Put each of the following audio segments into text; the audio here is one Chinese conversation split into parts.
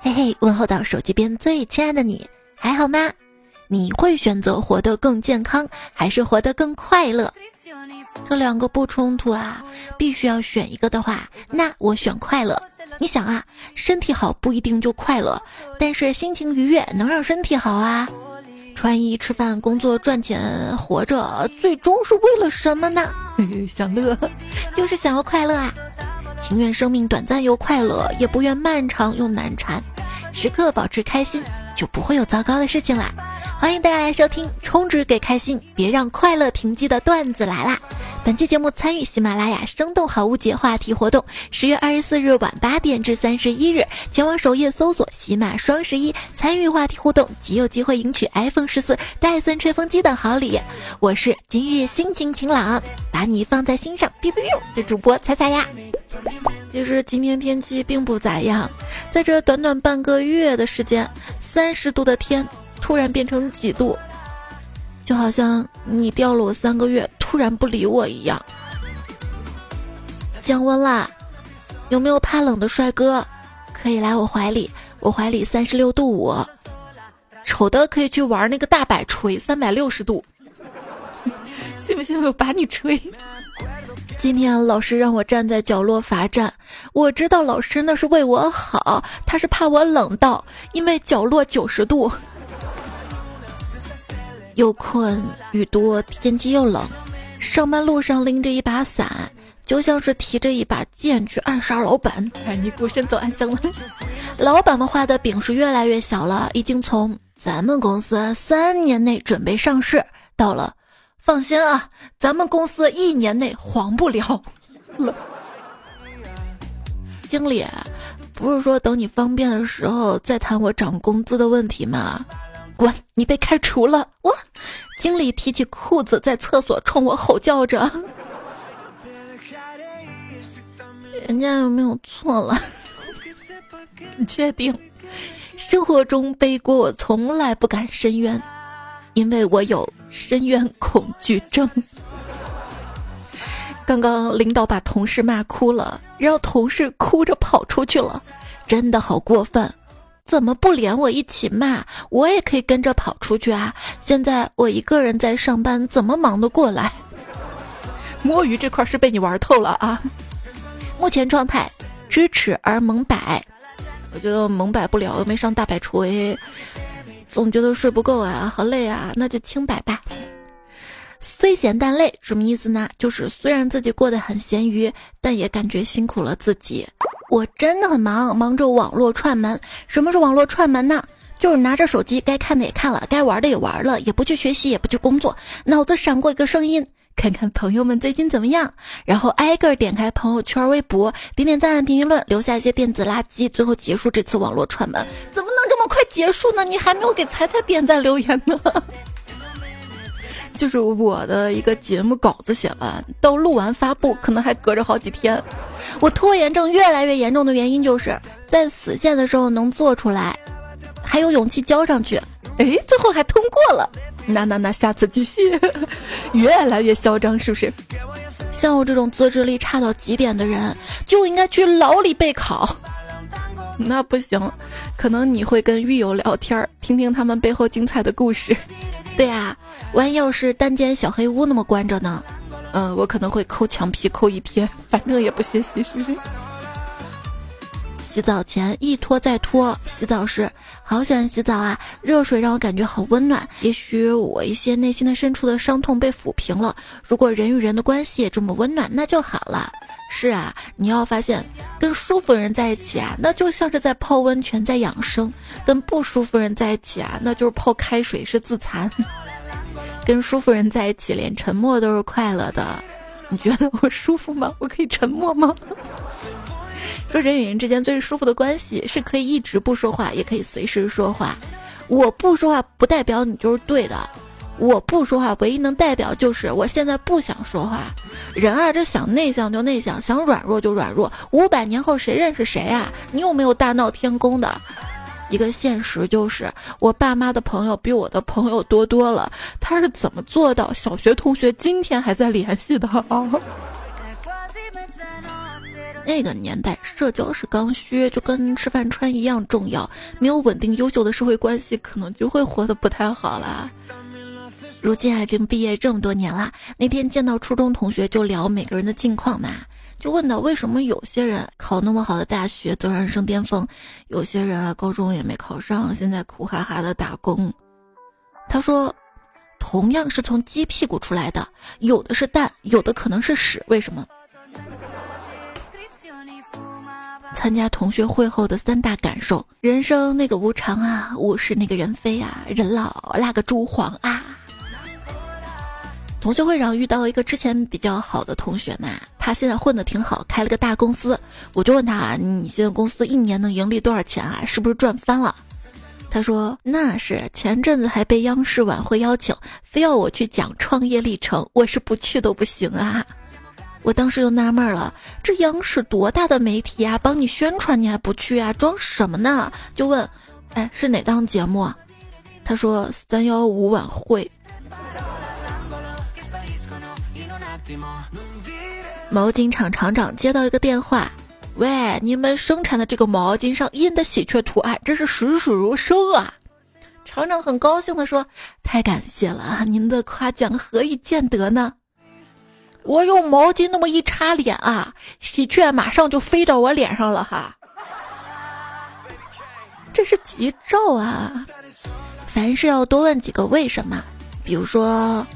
嘿嘿，问候到手机边最亲爱的你，还好吗？你会选择活得更健康，还是活得更快乐？这两个不冲突啊，必须要选一个的话，那我选快乐。你想啊，身体好不一定就快乐，但是心情愉悦能让身体好啊。穿衣、吃饭、工作、赚钱、活着，最终是为了什么呢？想乐，就是想要快乐啊！情愿生命短暂又快乐，也不愿漫长又难缠。时刻保持开心，就不会有糟糕的事情啦。欢迎大家来收听，充值给开心，别让快乐停机的段子来啦！本期节目参与喜马拉雅生动好物节话题活动，十月二十四日晚八点至三十一日，前往首页搜索“喜马双十一”，参与话题互动，即有机会赢取 iPhone 十四、戴森吹风机等好礼。我是今日心情晴朗，把你放在心上，biu biu 的主播彩彩呀。其实今天天气并不咋样，在这短短半个月的时间，三十度的天。突然变成几度，就好像你掉了我三个月，突然不理我一样。降温啦，有没有怕冷的帅哥？可以来我怀里，我怀里三十六度五。丑的可以去玩那个大摆锤，三百六十度。信不信我把你吹？今天老师让我站在角落罚站，我知道老师那是为我好，他是怕我冷到，因为角落九十度。又困，雨多，天气又冷，上班路上拎着一把伞，就像是提着一把剑去暗杀老板。让你孤身走暗巷了。老板们画的饼是越来越小了，已经从咱们公司三年内准备上市，到了放心啊，咱们公司一年内黄不了。经理，不是说等你方便的时候再谈我涨工资的问题吗？滚！你被开除了。我，经理提起裤子在厕所冲我吼叫着。人家有没有错了？你 确定？生活中背锅我从来不敢深渊，因为我有深渊恐惧症。刚刚领导把同事骂哭了，然后同事哭着跑出去了，真的好过分。怎么不连我一起骂？我也可以跟着跑出去啊！现在我一个人在上班，怎么忙得过来？摸鱼这块是被你玩透了啊！目前状态知耻而猛摆，我觉得猛摆不了，又没上大摆锤，总觉得睡不够啊，好累啊，那就轻摆吧。虽闲但累，什么意思呢？就是虽然自己过得很闲鱼，但也感觉辛苦了自己。我真的很忙，忙着网络串门。什么是网络串门呢？就是拿着手机，该看的也看了，该玩的也玩了，也不去学习，也不去工作，脑子闪过一个声音，看看朋友们最近怎么样，然后挨个点开朋友圈、微博，点点赞、评评论，留下一些电子垃圾，最后结束这次网络串门。怎么能这么快结束呢？你还没有给彩彩点赞留言呢。就是我的一个节目稿子写完，到录完发布可能还隔着好几天。我拖延症越来越严重的原因就是在死线的时候能做出来，还有勇气交上去，哎，最后还通过了。那那那，下次继续。越来越嚣张是不是？像我这种自制力差到极点的人，就应该去牢里备考。那不行，可能你会跟狱友聊天，听听他们背后精彩的故事。对啊，万一要是单间小黑屋那么关着呢？嗯，我可能会抠墙皮抠一天，反正也不学习，是不是？洗澡前一拖再拖，洗澡时好想洗澡啊！热水让我感觉好温暖，也许我一些内心的深处的伤痛被抚平了。如果人与人的关系也这么温暖，那就好了。是啊，你要发现跟舒服人在一起啊，那就像是在泡温泉在养生；跟不舒服人在一起啊，那就是泡开水是自残。跟舒服人在一起，连沉默都是快乐的。你觉得我舒服吗？我可以沉默吗？说人与人之间最舒服的关系，是可以一直不说话，也可以随时说话。我不说话不代表你就是对的，我不说话唯一能代表就是我现在不想说话。人啊，这想内向就内向，想软弱就软弱。五百年后谁认识谁啊？你有没有大闹天宫的？一个现实就是，我爸妈的朋友比我的朋友多多了。他是怎么做到小学同学今天还在联系的啊？那个年代，社交是刚需，就跟吃饭穿一样重要。没有稳定优秀的社会关系，可能就会活得不太好啦。如今，已经毕业这么多年了，那天见到初中同学就聊每个人的近况嘛，就问到为什么有些人考那么好的大学走上人生巅峰，有些人啊高中也没考上，现在苦哈哈的打工。他说，同样是从鸡屁股出来的，有的是蛋，有的可能是屎，为什么？参加同学会后的三大感受：人生那个无常啊，物是那个人非啊，人老那个珠黄啊。同学会上遇到一个之前比较好的同学嘛，他现在混得挺好，开了个大公司。我就问他：“你现在公司一年能盈利多少钱啊？是不是赚翻了？”他说：“那是前阵子还被央视晚会邀请，非要我去讲创业历程，我是不去都不行啊。”我当时就纳闷了，这央视多大的媒体啊，帮你宣传你还不去啊，装什么呢？就问：“哎，是哪档节目？”他说：“三幺五晚会。”毛巾厂厂长接到一个电话，喂，你们生产的这个毛巾上印的喜鹊图案，真是栩栩如生啊！厂长很高兴的说：“太感谢了啊，您的夸奖何以见得呢？我用毛巾那么一擦脸啊，喜鹊马上就飞到我脸上了哈，这是吉兆啊！凡事要多问几个为什么，比如说。”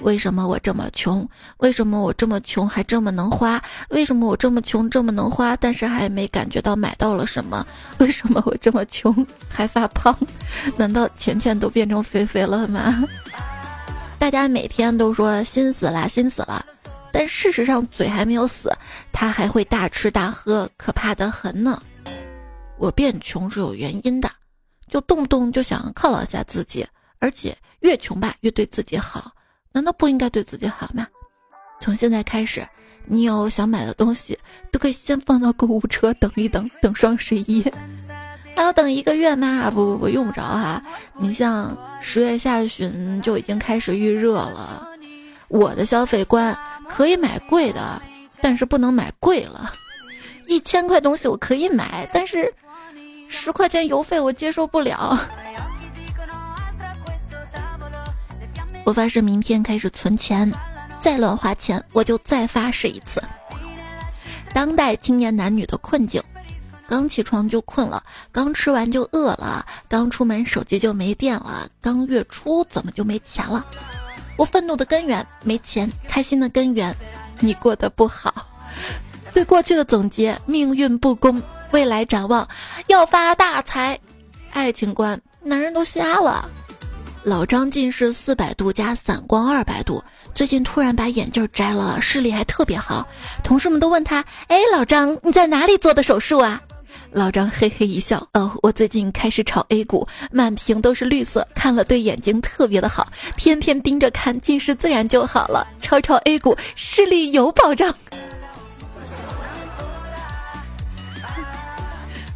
为什么我这么穷？为什么我这么穷还这么能花？为什么我这么穷这么能花，但是还没感觉到买到了什么？为什么我这么穷还发胖？难道钱钱都变成肥肥了吗？大家每天都说心死了，心死了，但事实上嘴还没有死，他还会大吃大喝，可怕的很呢。我变穷是有原因的，就动不动就想犒劳一下自己，而且越穷吧越对自己好。难道不应该对自己好吗？从现在开始，你有想买的东西，都可以先放到购物车等一等，等双十一。还要等一个月吗？不不不，用不着哈。你像十月下旬就已经开始预热了。我的消费观可以买贵的，但是不能买贵了。一千块东西我可以买，但是十块钱邮费我接受不了。我发誓明天开始存钱，再乱花钱我就再发誓一次。当代青年男女的困境：刚起床就困了，刚吃完就饿了，刚出门手机就没电了，刚月初怎么就没钱了？我愤怒的根源没钱，开心的根源你过得不好。对过去的总结：命运不公，未来展望要发大财。爱情观：男人都瞎了。老张近视四百度加散光二百度，最近突然把眼镜摘了，视力还特别好。同事们都问他：“哎，老张，你在哪里做的手术啊？”老张嘿嘿一笑：“哦，我最近开始炒 A 股，满屏都是绿色，看了对眼睛特别的好，天天盯着看，近视自然就好了。炒炒 A 股，视力有保障。”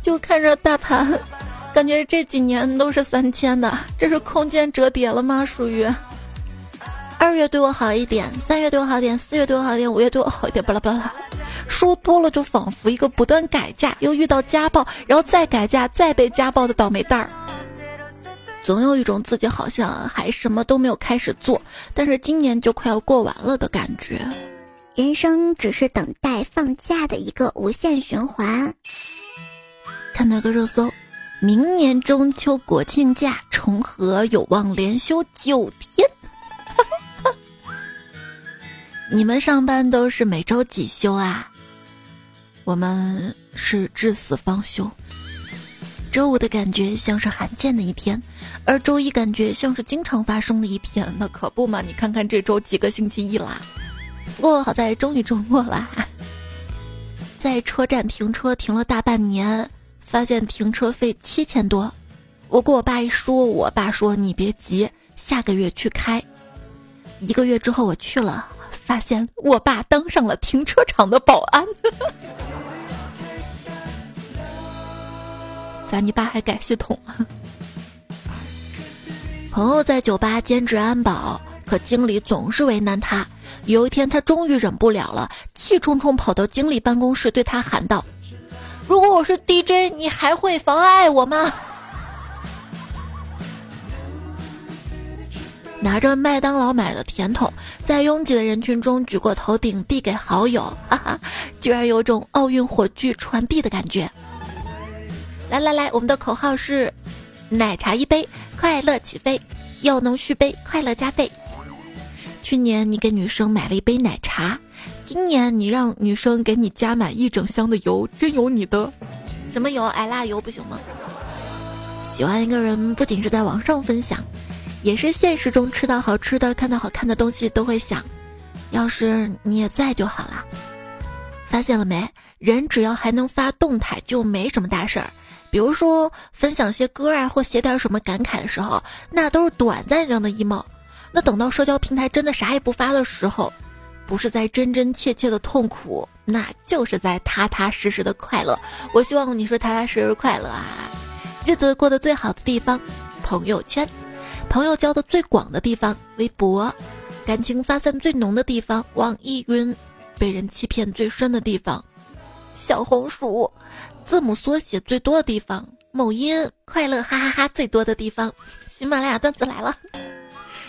就看着大盘。感觉这几年都是三千的，这是空间折叠了吗？属于二月对我好一点，三月对我好一点，四月对我好一点，五月对我好一点，巴拉巴拉。说多了就仿佛一个不断改嫁又遇到家暴，然后再改嫁再被家暴的倒霉蛋儿。总有一种自己好像还什么都没有开始做，但是今年就快要过完了的感觉。人生只是等待放假的一个无限循环。看那个热搜。明年中秋国庆假重合，有望连休九天。你们上班都是每周几休啊？我们是至死方休。周五的感觉像是罕见的一天，而周一感觉像是经常发生的一天。那可不嘛？你看看这周几个星期一啦？不过好在终于周末啦，在车站停车停了大半年。发现停车费七千多，我跟我爸一说，我爸说你别急，下个月去开。一个月之后我去了，发现我爸当上了停车场的保安。咋，你爸还改系统了？朋友在酒吧兼职安保，可经理总是为难他，有一天，他终于忍不了了，气冲冲跑到经理办公室，对他喊道：“如果我是 DJ，你还会妨碍我吗？”拿着麦当劳买的甜筒，在拥挤的人群中举过头顶，递给好友，哈哈，居然有种奥运火炬传递的感觉。来来来，我们的口号是：奶茶一杯，快乐起飞；又能续杯，快乐加倍。去年你给女生买了一杯奶茶，今年你让女生给你加满一整箱的油，真有你的！什么油？艾拉油不行吗？喜欢一个人，不仅是在网上分享。也是现实中吃到好吃的、看到好看的东西都会想，要是你也在就好啦。发现了没？人只要还能发动态，就没什么大事儿。比如说分享些歌啊，或写点什么感慨的时候，那都是短暂性的 emo。那等到社交平台真的啥也不发的时候，不是在真真切切的痛苦，那就是在踏踏实实的快乐。我希望你说踏踏实实快乐啊，日子过得最好的地方，朋友圈。朋友交的最广的地方，微博；感情发散最浓的地方，网易云；被人欺骗最深的地方，小红书；字母缩写最多的地方，某音；快乐哈哈哈最多的地方，喜马拉雅段子来了；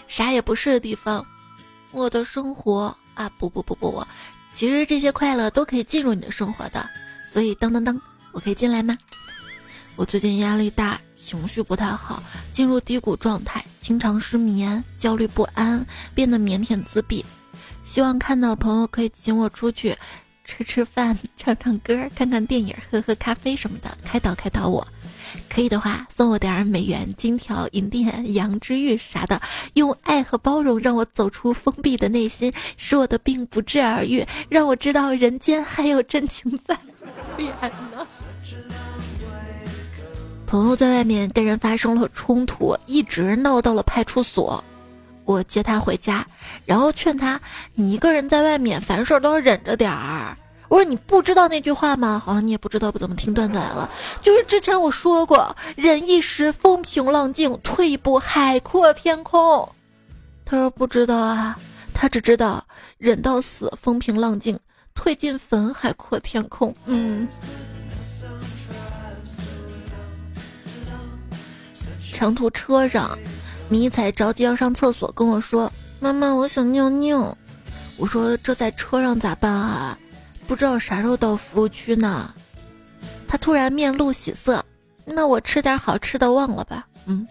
啥也不是的地方，我的生活啊！不不不不不，其实这些快乐都可以进入你的生活的，所以噔噔噔，我可以进来吗？我最近压力大，情绪不太好，进入低谷状态，经常失眠，焦虑不安，变得腼腆自闭。希望看到朋友可以请我出去吃吃饭、唱唱歌、看看电影、喝喝咖啡什么的，开导开导我。可以的话，送我点儿美元、金条、银锭、羊脂玉啥的，用爱和包容让我走出封闭的内心，使我的病不治而愈，让我知道人间还有真情在。朋友在外面跟人发生了冲突，一直闹到了派出所。我接他回家，然后劝他：“你一个人在外面，凡事都要忍着点儿。”我说：“你不知道那句话吗？好像你也不知道，不怎么听段子来了。就是之前我说过，忍一时风平浪静，退一步海阔天空。”他说：“不知道啊，他只知道忍到死风平浪静，退进坟海阔天空。”嗯。长途车上，迷彩着急要上厕所，跟我说：“妈妈，我想尿尿。”我说：“这在车上咋办啊？不知道啥时候到服务区呢。”他突然面露喜色：“那我吃点好吃的忘了吧。”嗯，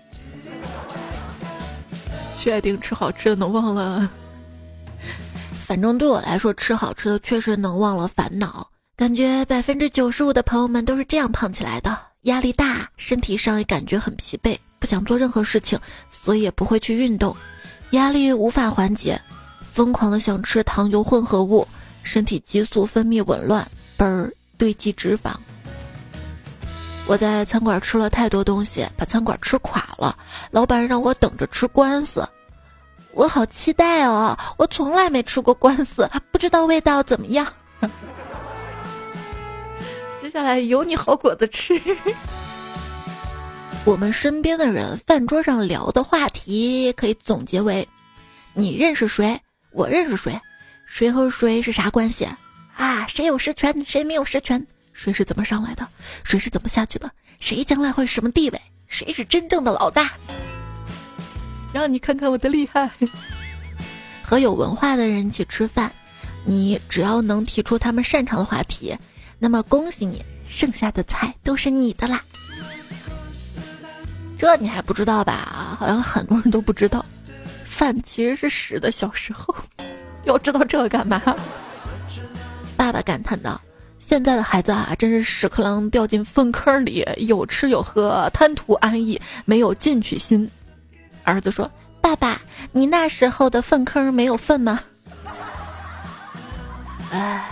确定吃好吃的能忘了？反正对我来说，吃好吃的确实能忘了烦恼。感觉百分之九十五的朋友们都是这样胖起来的：压力大，身体上也感觉很疲惫。不想做任何事情，所以也不会去运动，压力无法缓解，疯狂的想吃糖油混合物，身体激素分泌紊乱，嘣儿堆积脂肪。我在餐馆吃了太多东西，把餐馆吃垮了，老板让我等着吃官司，我好期待哦！我从来没吃过官司，不知道味道怎么样。接下来有你好果子吃。我们身边的人饭桌上聊的话题可以总结为：你认识谁？我认识谁？谁和谁是啥关系？啊，谁有实权？谁没有实权？谁是怎么上来的？谁是怎么下去的？谁将来会什么地位？谁是真正的老大？让你看看我的厉害！和有文化的人一起吃饭，你只要能提出他们擅长的话题，那么恭喜你，剩下的菜都是你的啦。这你还不知道吧？好像很多人都不知道，饭其实是屎的。小时候，要知道这个干嘛？爸爸感叹道：“现在的孩子啊，真是屎壳郎掉进粪坑里，有吃有喝，贪图安逸，没有进取心。”儿子说：“爸爸，你那时候的粪坑没有粪吗？”哎。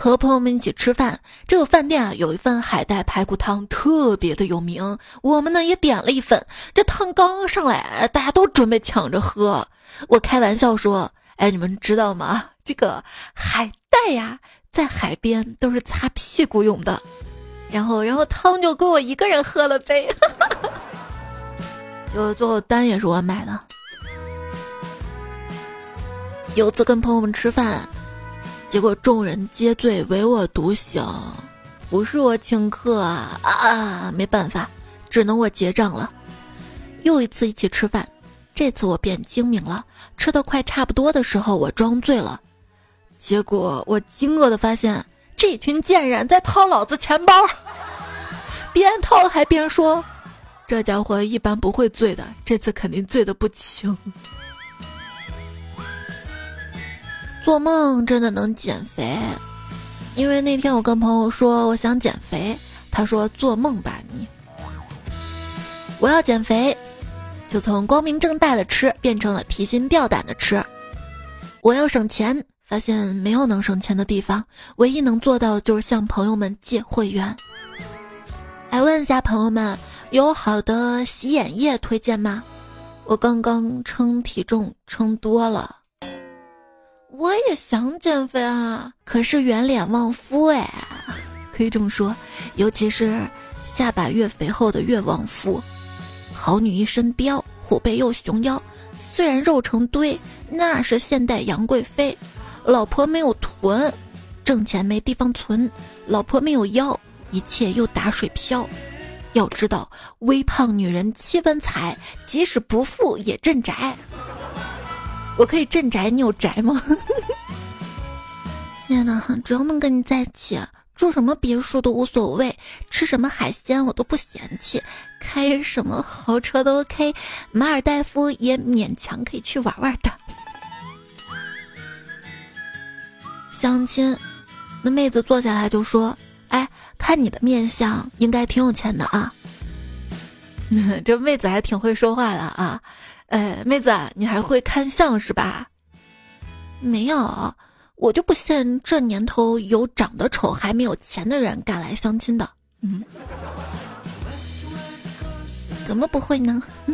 和朋友们一起吃饭，这个饭店啊有一份海带排骨汤特别的有名，我们呢也点了一份。这汤刚上来，大家都准备抢着喝。我开玩笑说：“哎，你们知道吗？这个海带呀，在海边都是擦屁股用的。”然后，然后汤就归我一个人喝了呗。就最后单也是我买的。有次跟朋友们吃饭，结果众人皆醉，唯我独醒。不是我请客啊啊！没办法，只能我结账了。又一次一起吃饭，这次我变精明了。吃的快差不多的时候，我装醉了，结果我惊愕的发现，这群贱人在掏老子钱包，边掏还边说：“这家伙一般不会醉的，这次肯定醉的不轻。”做梦真的能减肥。因为那天我跟朋友说我想减肥，他说做梦吧你。我要减肥，就从光明正大的吃变成了提心吊胆的吃。我要省钱，发现没有能省钱的地方，唯一能做到的就是向朋友们借会员。来问一下朋友们，有好的洗眼液推荐吗？我刚刚称体重称多了。我也想减肥啊，可是圆脸旺夫哎，可以这么说，尤其是下巴越肥厚的越旺夫。好女一身膘，虎背又熊腰，虽然肉成堆，那是现代杨贵妃。老婆没有臀，挣钱没地方存；老婆没有腰，一切又打水漂。要知道，微胖女人七分财，即使不富也镇宅。我可以镇宅，你有宅吗？天呐，只要能跟你在一起，住什么别墅都无所谓，吃什么海鲜我都不嫌弃，开什么豪车都 OK，马尔代夫也勉强可以去玩玩的。相亲，那妹子坐下来就说：“哎，看你的面相，应该挺有钱的啊。”这妹子还挺会说话的啊。哎，妹子，你还会看相是吧？没有，我就不信这年头有长得丑还没有钱的人敢来相亲的。嗯，怎么不会呢？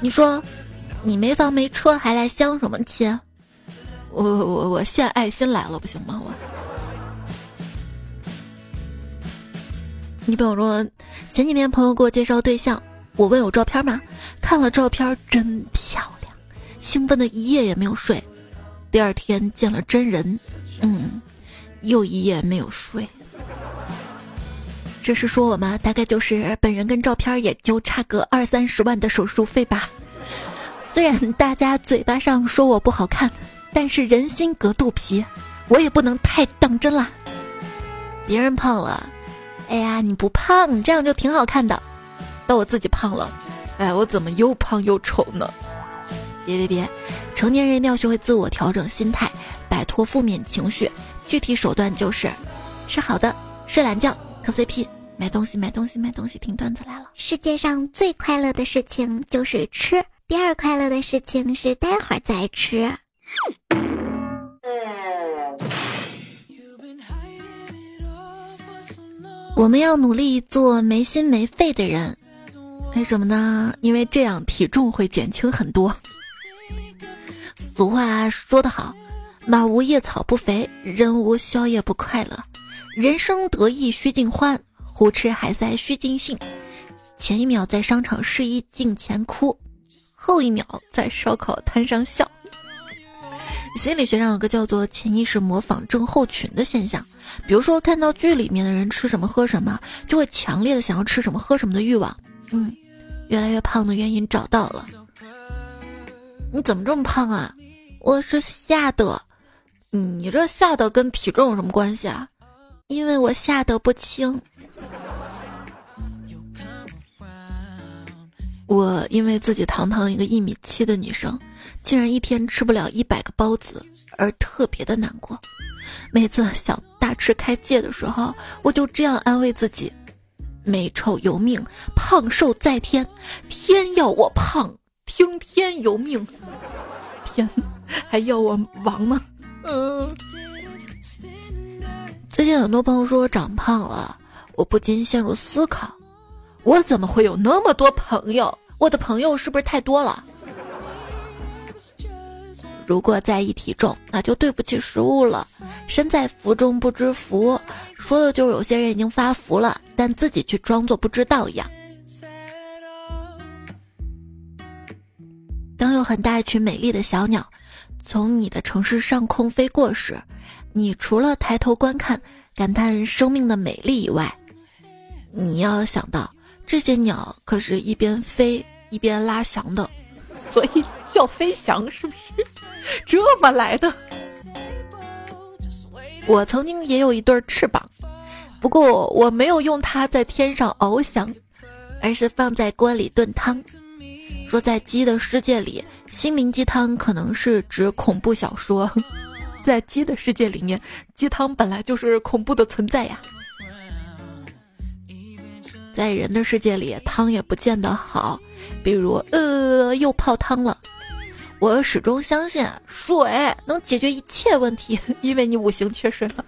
你说，你没房没车还来相什么亲？我我我献爱心来了，不行吗？我。你比如说，前几天朋友给我介绍对象。我问有照片吗？看了照片真漂亮，兴奋的一夜也没有睡。第二天见了真人，嗯，又一夜没有睡。这是说我吗？大概就是本人跟照片也就差个二三十万的手术费吧。虽然大家嘴巴上说我不好看，但是人心隔肚皮，我也不能太当真啦。别人胖了，哎呀，你不胖，这样就挺好看的。到我自己胖了，哎，我怎么又胖又丑呢？别别别，成年人一定要学会自我调整心态，摆脱负面情绪。具体手段就是：吃好的，睡懒觉，磕 CP，买东西买东西买东西。听段子来了。世界上最快乐的事情就是吃，第二快乐的事情是待会儿再吃。我们要努力做没心没肺的人。为什么呢？因为这样体重会减轻很多。俗话说得好，马无夜草不肥，人无宵夜不快乐。人生得意须尽欢，胡吃海塞须尽兴。前一秒在商场试衣镜前哭，后一秒在烧烤摊上笑。心理学上有个叫做潜意识模仿症候群的现象，比如说看到剧里面的人吃什么喝什么，就会强烈的想要吃什么喝什么的欲望。嗯。越来越胖的原因找到了，你怎么这么胖啊？我是吓的，你这吓的跟体重有什么关系啊？因为我吓得不轻。我因为自己堂堂一个一米七的女生，竟然一天吃不了一百个包子，而特别的难过。每次想大吃开戒的时候，我就这样安慰自己。美丑由命，胖瘦在天，天要我胖，听天由命。天还要我亡吗？嗯。最近很多朋友说我长胖了，我不禁陷入思考：我怎么会有那么多朋友？我的朋友是不是太多了？如果在意体重，那就对不起食物了。身在福中不知福，说的就是有些人已经发福了，但自己却装作不知道一样。当有很大一群美丽的小鸟从你的城市上空飞过时，你除了抬头观看、感叹生命的美丽以外，你要想到这些鸟可是一边飞一边拉翔的，所以叫飞翔，是不是这么来的？我曾经也有一对翅膀，不过我没有用它在天上翱翔，而是放在锅里炖汤。说在鸡的世界里，心灵鸡汤可能是指恐怖小说。在鸡的世界里面，鸡汤本来就是恐怖的存在呀。在人的世界里，汤也不见得好，比如呃，又泡汤了。我始终相信水能解决一切问题，因为你五行缺水了。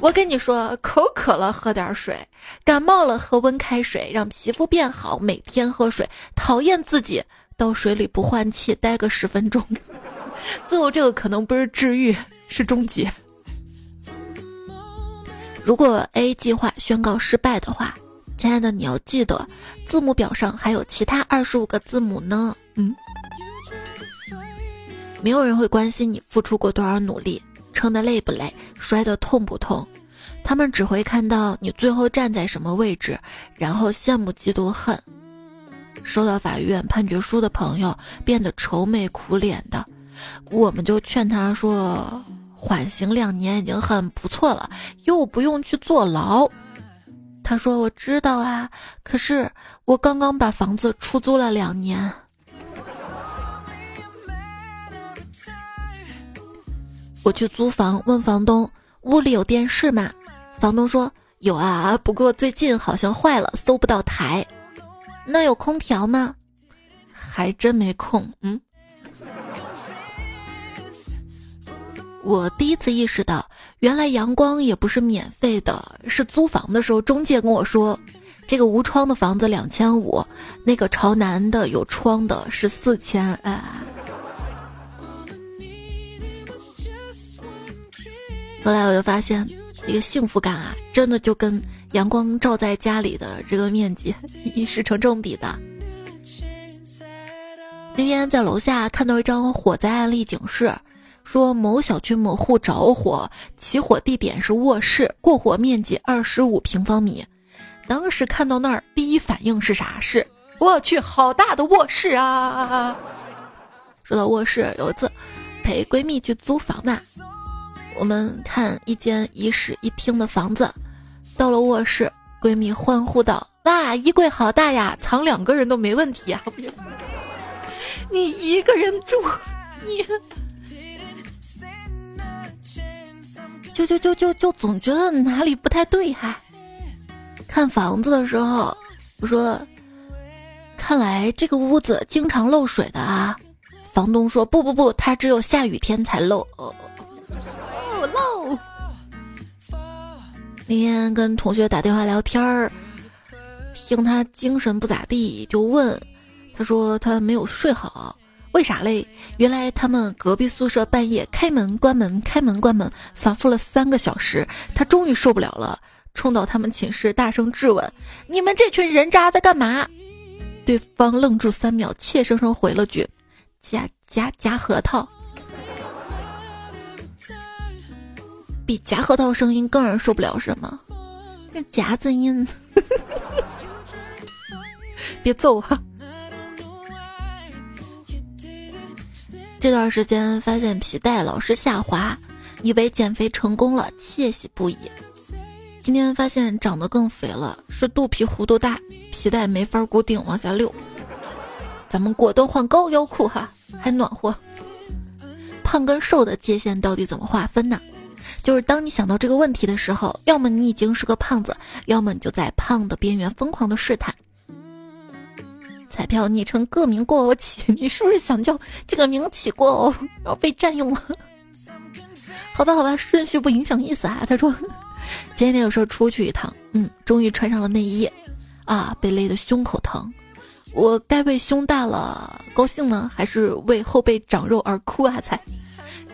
我跟你说，口渴了喝点水，感冒了喝温开水，让皮肤变好。每天喝水，讨厌自己到水里不换气待个十分钟，最后这个可能不是治愈，是终结。如果 A 计划宣告失败的话，亲爱的，你要记得字母表上还有其他二十五个字母呢。嗯。没有人会关心你付出过多少努力，撑得累不累，摔得痛不痛，他们只会看到你最后站在什么位置，然后羡慕嫉妒恨。收到法院判决书的朋友变得愁眉苦脸的，我们就劝他说，缓刑两年已经很不错了，又不用去坐牢。他说我知道啊，可是我刚刚把房子出租了两年。我去租房，问房东屋里有电视吗？房东说有啊，不过最近好像坏了，搜不到台。那有空调吗？还真没空。嗯，我第一次意识到，原来阳光也不是免费的。是租房的时候，中介跟我说，这个无窗的房子两千五，那个朝南的有窗的是四千。哎。后来我就发现，这个幸福感啊，真的就跟阳光照在家里的这个面积是成正比的。那天在楼下看到一张火灾案例警示，说某小区某户着火，起火地点是卧室，过火面积二十五平方米。当时看到那儿，第一反应是啥？是我去，好大的卧室啊！说到卧室，有一次陪闺蜜去租房嘛。我们看一间一室一厅的房子，到了卧室，闺蜜欢呼道：“哇，衣柜好大呀，藏两个人都没问题呀！”你一个人住，你就就就就就总觉得哪里不太对哈。看房子的时候，我说：“看来这个屋子经常漏水的啊。”房东说：“不不不，它只有下雨天才漏。”漏。那天跟同学打电话聊天儿，听他精神不咋地，就问，他说他没有睡好，为啥嘞？原来他们隔壁宿舍半夜开门关门开门关门，反复了三个小时，他终于受不了了，冲到他们寝室大声质问：“你们这群人渣在干嘛？”对方愣住三秒，怯生生回了句：“夹夹夹核桃。”比夹核桃声音更让人受不了什么？那夹子音，别揍哈！这段时间发现皮带老是下滑，以为减肥成功了，窃喜不已。今天发现长得更肥了，是肚皮弧度大，皮带没法固定往下溜。咱们果断换高腰裤哈，还暖和。胖跟瘦的界限到底怎么划分呢？就是当你想到这个问题的时候，要么你已经是个胖子，要么你就在胖的边缘疯狂的试探。彩票昵称各名过偶起，你是不是想叫这个名起过哦，然后被占用了？好吧，好吧，顺序不影响意思啊。他说，今天有事出去一趟，嗯，终于穿上了内衣，啊，被勒得胸口疼。我该为胸大了高兴呢，还是为后背长肉而哭啊？才，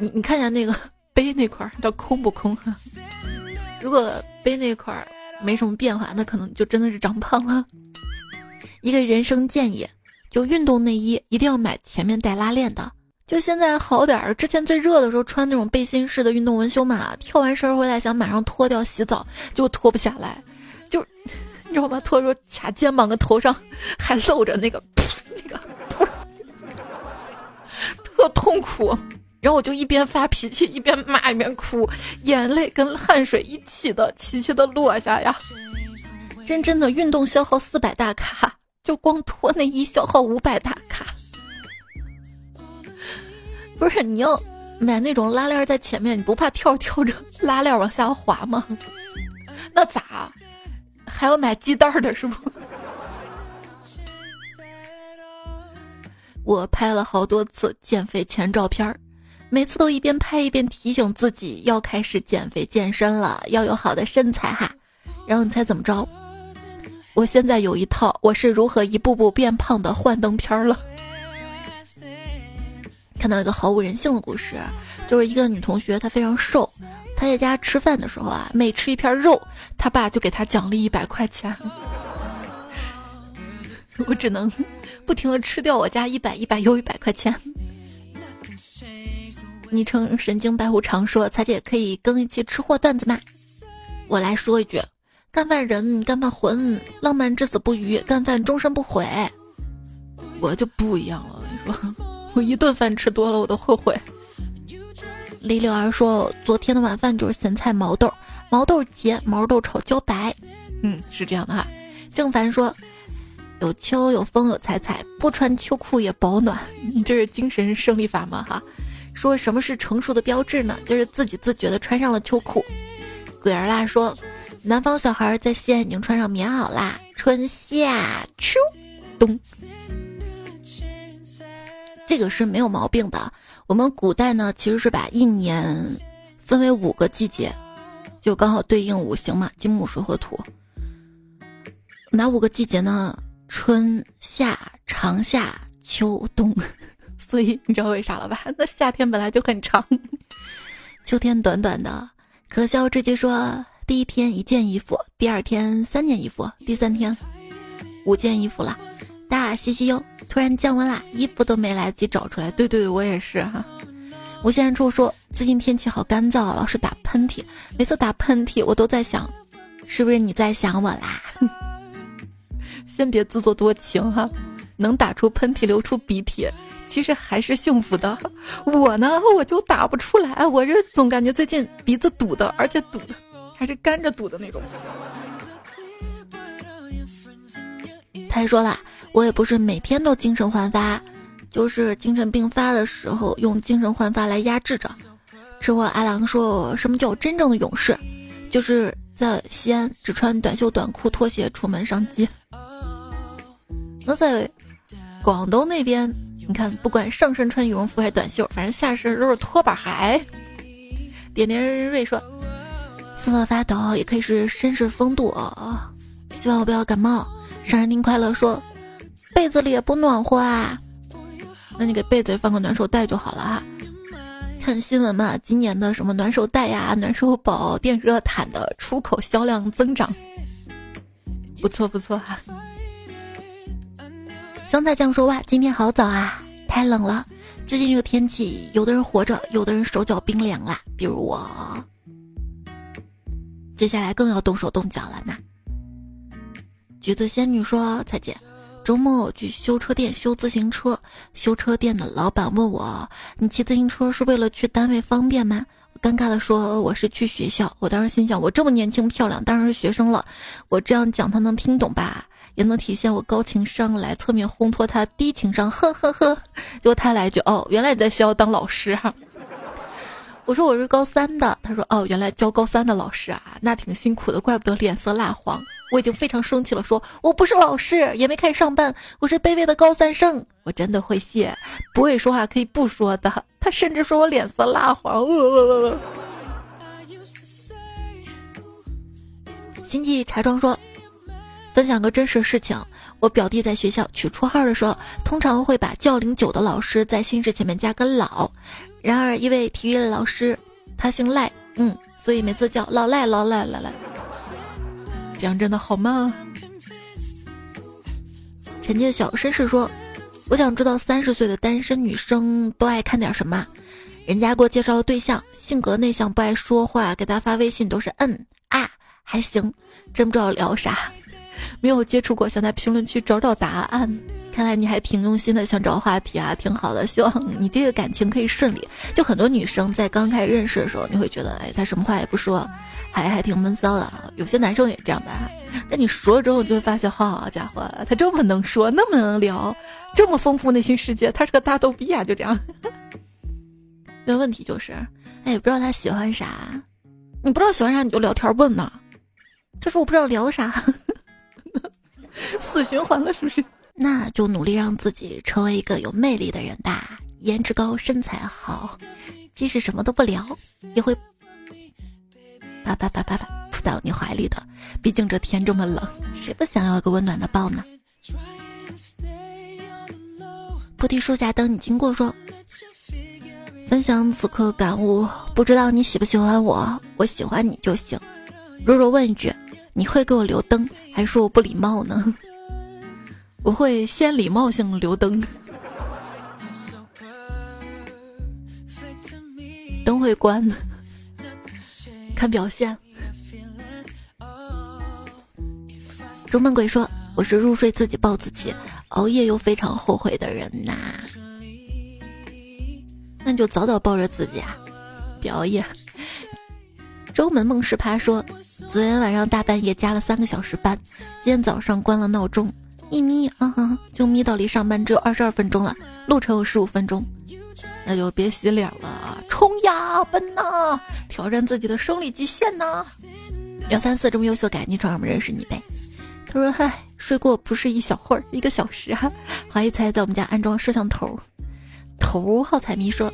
你你看一下那个。背那块儿它空不空哈？如果背那块儿没什么变化，那可能就真的是长胖了。一个人生建议：就运动内衣一定要买前面带拉链的。就现在好点儿，之前最热的时候穿那种背心式的运动文胸嘛，跳完绳回来想马上脱掉洗澡，就脱不下来，就你知道吗？脱时候卡肩膀跟头上还露着那个 那个，特痛苦。然后我就一边发脾气一边骂一边哭，眼泪跟汗水一起的齐齐的落下呀。真真的运动消耗四百大卡，就光脱内衣消耗五百大卡。不是你要买那种拉链在前面，你不怕跳跳着拉链往下滑吗？那咋？还要买系带的是不？我拍了好多次减肥前照片儿每次都一边拍一边提醒自己要开始减肥健身了，要有好的身材哈。然后你猜怎么着？我现在有一套我是如何一步步变胖的幻灯片了。看到一个毫无人性的故事，就是一个女同学，她非常瘦，她在家吃饭的时候啊，每吃一片肉，她爸就给她奖励一百块钱。我只能不停的吃掉我家一百一百又一百块钱。昵称神经白虎常说：“彩姐可以更一期吃货段子吗？”我来说一句：干饭人，干饭魂，浪漫至死不渝，干饭终身不悔。我就不一样了，我跟你说。我一顿饭吃多了，我都后悔。李柳儿说，昨天的晚饭就是咸菜毛豆，毛豆结，毛豆炒茭白。嗯，是这样的哈。郑凡说，有秋有风有彩彩，不穿秋裤也保暖。你这是精神胜利法吗？哈。说什么是成熟的标志呢？就是自己自觉的穿上了秋裤。鬼儿啦说，南方小孩在西安已经穿上棉袄啦。春夏秋冬。这个是没有毛病的。我们古代呢，其实是把一年分为五个季节，就刚好对应五行嘛，金木水火土。哪五个季节呢？春夏长夏秋冬。所以你知道为啥了吧？那夏天本来就很长，秋天短短的。可笑之极说，第一天一件衣服，第二天三件衣服，第三天五件衣服了。大西西哟，突然降温啦，衣服都没来得及找出来。对对对，我也是哈。无限处说，最近天气好干燥，老是打喷嚏，每次打喷嚏我都在想，是不是你在想我啦？先别自作多情哈，能打出喷嚏流出鼻涕，其实还是幸福的。我呢，我就打不出来，我这总感觉最近鼻子堵的，而且堵的还是干着堵的那种。他还说了，我也不是每天都精神焕发，就是精神病发的时候用精神焕发来压制着。吃货阿郎说什么叫真正的勇士？就是在西安只穿短袖短裤拖鞋出门上街。那在广东那边，你看不管上身穿羽绒服还是短袖，反正下身都是拖把鞋。点点瑞说，瑟瑟发抖也可以是绅士风度，希望我不要感冒。生日快乐！说被子里也不暖和啊，那你给被子放个暖手袋就好了哈。看新闻嘛，今年的什么暖手袋呀、暖手宝、电热毯的出口销量增长，不错不错哈。香菜酱说哇，今天好早啊，太冷了。最近这个天气，有的人活着，有的人手脚冰凉啦，比如我。接下来更要动手动脚了呢。橘子仙女说：“彩姐，周末我去修车店修自行车，修车店的老板问我：‘你骑自行车是为了去单位方便吗？’尴尬的说：‘我是去学校。’我当时心想：我这么年轻漂亮，当然是学生了。我这样讲他能听懂吧？也能体现我高情商，来侧面烘托他低情商。呵呵呵。结果他来一句：‘哦，原来你在学校当老师哈。’我说我是高三的。他说：‘哦，原来教高三的老师啊，那挺辛苦的，怪不得脸色蜡黄。’我已经非常生气了，说我不是老师，也没开始上班，我是卑微的高三生。我真的会谢，不会说话可以不说的。他甚至说我脸色蜡黄。星际茶庄说，分享个真实事情：我表弟在学校取绰号的时候，通常会把叫龄久的老师在姓氏前面加个老。然而一位体育老师，他姓赖，嗯，所以每次叫老赖老赖老赖。这样真的好吗？陈杰小绅士说：“我想知道三十岁的单身女生都爱看点什么？人家给我介绍的对象，性格内向，不爱说话，给他发微信都是嗯啊还行，真不知道聊啥，没有接触过，想在评论区找找答案。看来你还挺用心的，想找话题啊，挺好的。希望你这个感情可以顺利。就很多女生在刚开始认识的时候，你会觉得，哎，他什么话也不说，还还挺闷骚的。有些男生也这样的。但你熟了之后，就会发现，好家伙，他这么能说，那么能聊，这么丰富内心世界，他是个大逗逼啊！就这样。那问题就是，哎，不知道他喜欢啥，你不知道喜欢啥，你就聊天问呐。他说我不知道聊啥，死循环了，是不是？那就努力让自己成为一个有魅力的人吧，颜值高，身材好，即使什么都不聊，也会啪啪啪啪啪扑到你怀里的。毕竟这天这么冷，谁不想要一个温暖的抱呢？菩提树下等你经过，说分享此刻感悟，不知道你喜不喜欢我，我喜欢你就行。弱弱问一句，你会给我留灯，还是说我不礼貌呢？我会先礼貌性留灯，灯会关的，看表现。中门鬼说：“我是入睡自己抱自己，熬夜又非常后悔的人呐。那就早早抱着自己啊，别熬夜。”周门梦是怕说：“昨天晚上大半夜加了三个小时班，今天早上关了闹钟。”一眯啊哈，就眯到离上班只有二十二分钟了，路程有十五分钟，那就别洗脸了，冲呀，奔呐，挑战自己的生理极限呐！幺三四这么优秀，赶紧找我们认识你呗。他说：“嗨，睡过不是一小会儿，一个小时啊。”怀疑才在我们家安装摄像头。头号彩迷说：“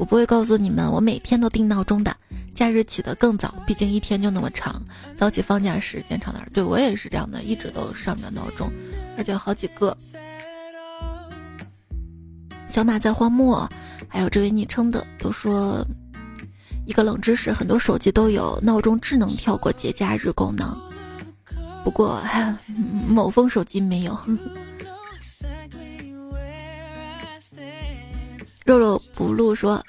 我不会告诉你们，我每天都定闹钟的。”假日起得更早，毕竟一天就那么长，早起放假时间长点儿。对我也是这样的，一直都上不了闹钟，而且好几个。小马在荒漠，还有这位昵称的都说，一个冷知识：很多手机都有闹钟智能跳过节假日功能，不过某风手机没有。肉肉不露说。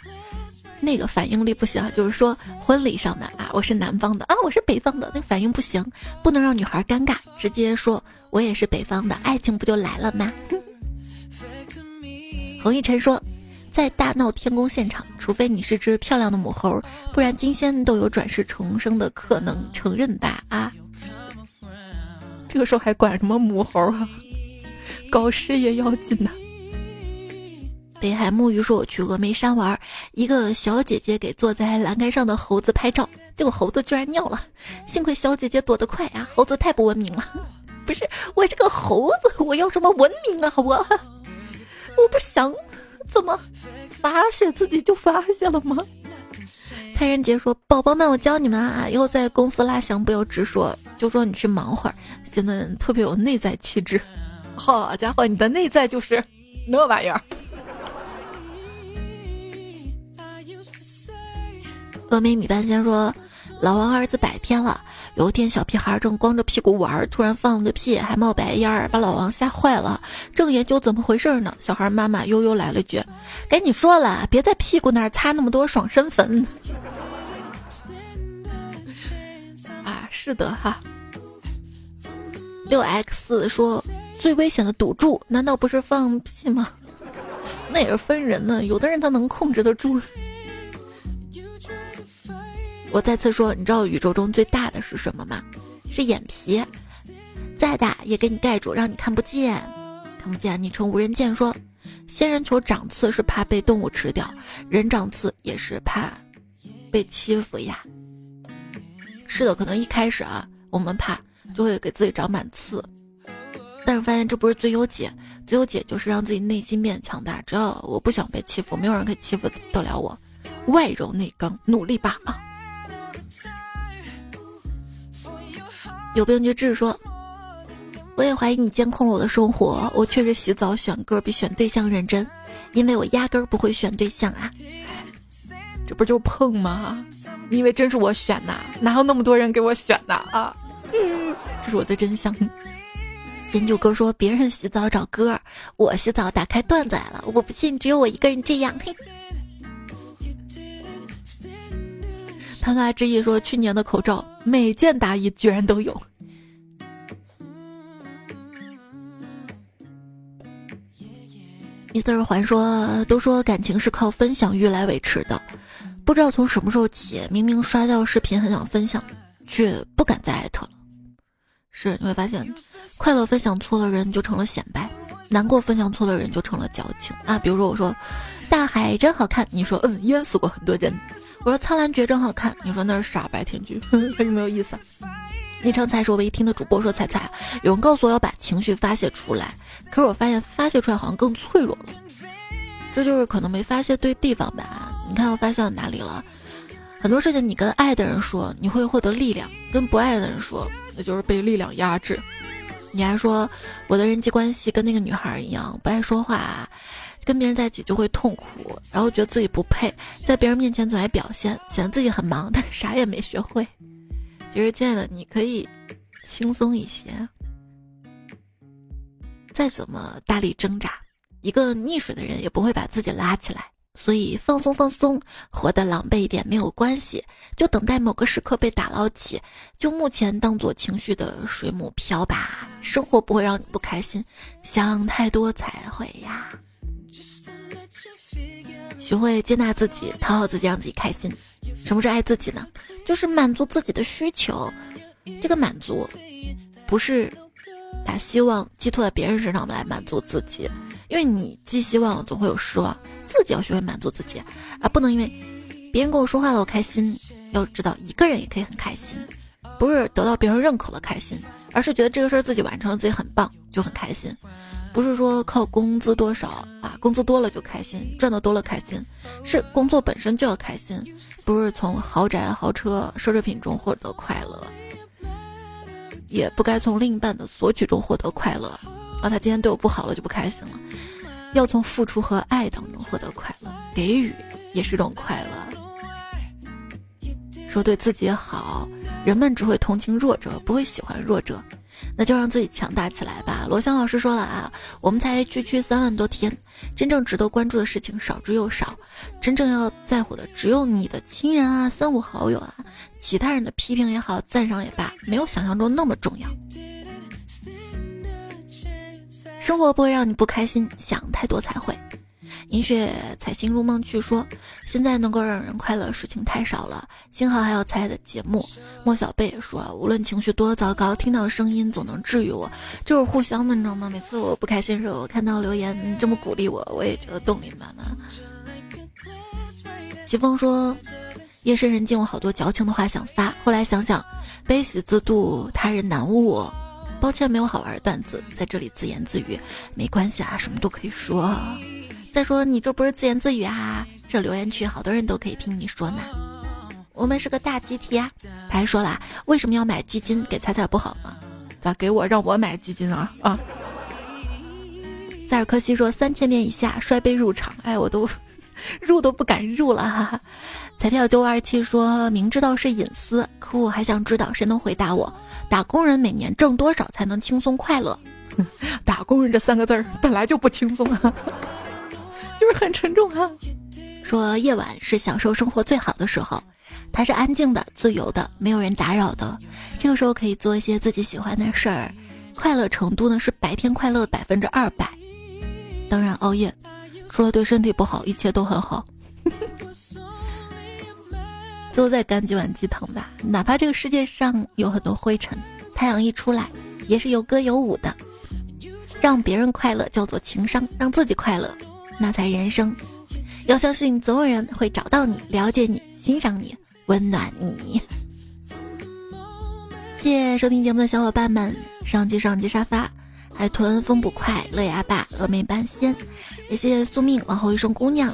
那个反应力不行，就是说婚礼上的啊，我是南方的啊，我是北方的，那反应不行，不能让女孩尴尬，直接说我也是北方的，爱情不就来了吗？洪一晨说，在大闹天宫现场，除非你是只漂亮的母猴，不然金仙都有转世重生的可能，承认吧啊？这个时候还管什么母猴啊？搞事业要紧呐！北海木鱼说：“我去峨眉山玩，一个小姐姐给坐在栏杆上的猴子拍照，结果猴子居然尿了。幸亏小姐姐躲得快啊，猴子太不文明了。不是我这个猴子，我要什么文明啊？我 我不想，怎么发泄自己就发泄了吗？”泰人杰说：“宝宝们，我教你们啊，以后在公司拉翔不要直说，就说你去忙会儿，显得特别有内在气质。好家伙，你的内在就是那玩意儿。”峨眉米半仙说：“老王儿子百天了，有一天小屁孩正光着屁股玩，突然放了个屁，还冒白烟儿，把老王吓坏了。正研究怎么回事呢，小孩妈妈悠悠来了句：‘给你说了，别在屁股那儿擦那么多爽身粉。’啊，是的哈。六 x 说：最危险的赌注，难道不是放屁吗？那也是分人呢，有的人他能控制得住。”我再次说，你知道宇宙中最大的是什么吗？是眼皮，再大也给你盖住，让你看不见，看不见。你成无人见说，仙人球长刺是怕被动物吃掉，人长刺也是怕被欺负呀。是的，可能一开始啊，我们怕就会给自己长满刺，但是发现这不是最优解，最优解就是让自己内心变强大。只要我不想被欺负，没有人可以欺负得了我，外柔内刚，努力吧啊！有病就治。说，我也怀疑你监控了我的生活。我确实洗澡选歌比选对象认真，因为我压根儿不会选对象啊。这不就碰吗？你以为真是我选呐？哪有那么多人给我选呐？啊，嗯，这是我的真相。研究哥说别人洗澡找歌，我洗澡打开段子来了。我不信只有我一个人这样。嘿。潘发之意说去年的口罩每件大衣居然都有。米斯尔环说都说感情是靠分享欲来维持的，不知道从什么时候起，明明刷到视频很想分享，却不敢再艾特了。是你会发现，快乐分享错了人就成了显摆，难过分享错了人就成了矫情啊！比如说我说大海真好看，你说嗯淹死过很多人；我说苍兰诀真好看，你说那是傻白甜剧，还 有没有意思？昵称才是我唯一听的主播说彩彩，有人告诉我要把情绪发泄出来，可是我发现发泄出来好像更脆弱了，这就是可能没发泄对地方吧？你看我发泄到哪里了？很多事情你跟爱的人说，你会获得力量；跟不爱的人说。那就是被力量压制。你还说我的人际关系跟那个女孩一样不爱说话，跟别人在一起就会痛苦，然后觉得自己不配，在别人面前总爱表现，显得自己很忙，但啥也没学会。其实，亲爱的，你可以轻松一些。再怎么大力挣扎，一个溺水的人也不会把自己拉起来。所以放松放松，活得狼狈一点没有关系，就等待某个时刻被打捞起。就目前当做情绪的水母漂吧，生活不会让你不开心，想太多才会呀。学会接纳自己，讨好自己，让自己开心。什么是爱自己呢？就是满足自己的需求。这个满足，不是把希望寄托在别人身上来满足自己，因为你寄希望总会有失望。自己要学会满足自己，啊，不能因为别人跟我说话了我开心。要知道一个人也可以很开心，不是得到别人认可了开心，而是觉得这个事儿自己完成了，自己很棒就很开心。不是说靠工资多少啊，工资多了就开心，赚的多了开心，是工作本身就要开心，不是从豪宅、豪车、奢侈品中获得快乐，也不该从另一半的索取中获得快乐。啊，他今天对我不好了就不开心了。要从付出和爱当中获得快乐，给予也是种快乐。说对自己好，人们只会同情弱者，不会喜欢弱者，那就让自己强大起来吧。罗翔老师说了啊，我们才区区三万多天，真正值得关注的事情少之又少，真正要在乎的只有你的亲人啊、三五好友啊，其他人的批评也好、赞赏也罢，没有想象中那么重要。生活不会让你不开心，想太多才会。银雪彩心如梦去说，现在能够让人快乐事情太少了，幸好还有彩的节目。莫小贝也说，无论情绪多糟糕，听到声音总能治愈我，就是互相的，你知道吗？每次我不开心的时候，我看到留言这么鼓励我，我也觉得动力满满。齐风说，夜深人静，我好多矫情的话想发，后来想想，悲喜自度，他人难悟。抱歉，没有好玩的段子，在这里自言自语，没关系啊，什么都可以说。再说你这不是自言自语啊，这留言区好多人都可以听你说呢。我们是个大集体啊。他还说了，为什么要买基金给彩彩不好吗？咋给我让我买基金啊啊？塞尔科西说三千点以下摔杯入场，哎，我都 入都不敢入了哈哈。彩票九五二七说明知道是隐私，可我还想知道，谁能回答我？打工人每年挣多少才能轻松快乐？打工人这三个字儿本来就不轻松啊，是很沉重啊。说夜晚是享受生活最好的时候，它是安静的、自由的、没有人打扰的。这个时候可以做一些自己喜欢的事儿，快乐程度呢是白天快乐百分之二百。当然熬夜，除了对身体不好，一切都很好。最后再干几碗鸡汤吧，哪怕这个世界上有很多灰尘，太阳一出来也是有歌有舞的。让别人快乐叫做情商，让自己快乐那才人生。要相信总有人会找到你，了解你，欣赏你，温暖你。谢谢收听节目的小伙伴们，上机上机沙发，海豚风不快，乐牙爸，峨眉半仙，也谢谢宿命，往后余生姑娘。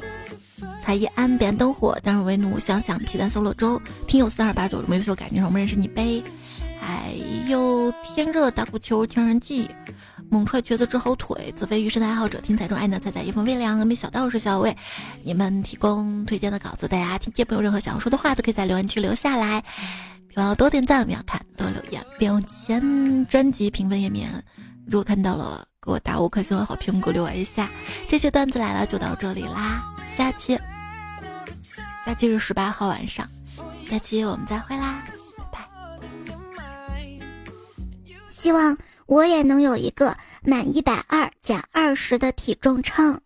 才艺安，别灯火，当日为奴，想想皮蛋 solo 粥，听友四二八九，优秀感情我们认识你呗。还有天热打鼓球，天然记，勇踹瘸子之后腿，子非鱼身的爱好者，听彩中爱呢彩彩，一份微凉，没小道士小魏，你们提供推荐的稿子，大家听见没有任何想要说的话，都可以在留言区留下来。别忘了多点赞，不要看多留言，别用前专辑评分页面。如果看到了，给我打五颗星的好评鼓励我一下。这些段子来了就到这里啦，下期，下期是十八号晚上，下期我们再会啦，拜拜。希望。我也能有一个满一百二减二十的体重秤。